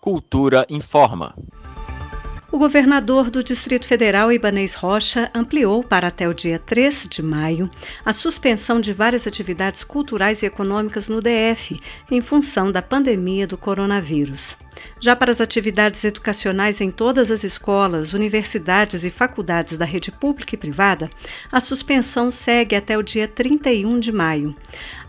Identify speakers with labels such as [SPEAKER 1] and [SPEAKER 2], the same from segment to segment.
[SPEAKER 1] Cultura informa.
[SPEAKER 2] O governador do Distrito Federal, Ibanês Rocha, ampliou para até o dia 3 de maio a suspensão de várias atividades culturais e econômicas no DF, em função da pandemia do coronavírus. Já para as atividades educacionais em todas as escolas, universidades e faculdades da rede pública e privada, a suspensão segue até o dia 31 de maio.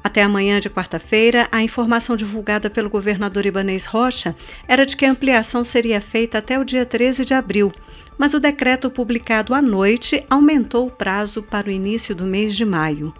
[SPEAKER 2] Até amanhã de quarta-feira, a informação divulgada pelo governador Ibanês Rocha era de que a ampliação seria feita até o dia 13 de abril, mas o decreto publicado à noite aumentou o prazo para o início do mês de maio.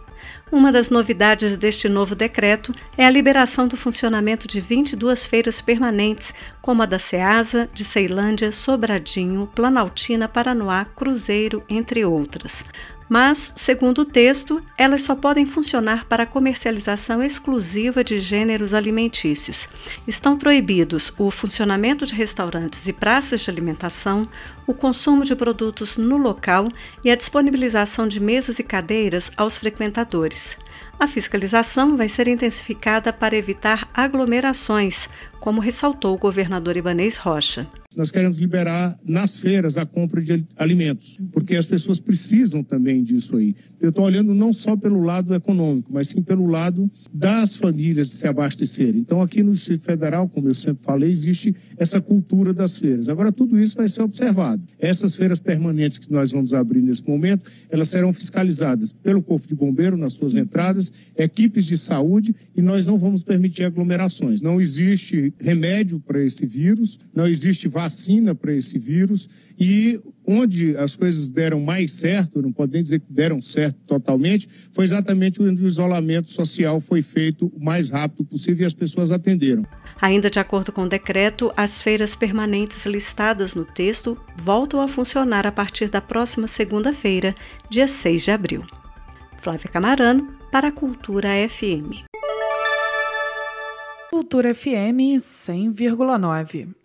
[SPEAKER 2] Uma das novidades deste novo decreto é a liberação do funcionamento de 22 feiras permanentes, como a da Ceasa, de Ceilândia, Sobradinho, Planaltina, Paranoá, Cruzeiro, entre outras mas, segundo o texto, elas só podem funcionar para comercialização exclusiva de gêneros alimentícios. Estão proibidos o funcionamento de restaurantes e praças de alimentação, o consumo de produtos no local e a disponibilização de mesas e cadeiras aos frequentadores. A fiscalização vai ser intensificada para evitar aglomerações, como ressaltou o governador Ibanês Rocha.
[SPEAKER 3] Nós queremos liberar nas feiras a compra de alimentos, porque as pessoas precisam também disso aí. Eu estou olhando não só pelo lado econômico, mas sim pelo lado das famílias de se abastecerem. Então, aqui no Distrito Federal, como eu sempre falei, existe essa cultura das feiras. Agora, tudo isso vai ser observado. Essas feiras permanentes que nós vamos abrir nesse momento, elas serão fiscalizadas pelo Corpo de Bombeiro nas suas entradas, equipes de saúde, e nós não vamos permitir aglomerações. Não existe remédio para esse vírus, não existe vacina para esse vírus e onde as coisas deram mais certo, não podem dizer que deram certo totalmente, foi exatamente onde o isolamento social foi feito o mais rápido possível e as pessoas atenderam.
[SPEAKER 2] Ainda de acordo com o decreto, as feiras permanentes listadas no texto voltam a funcionar a partir da próxima segunda-feira, dia 6 de abril. Flávia Camarano, para a Cultura FM.
[SPEAKER 4] Cultura FM 100,9.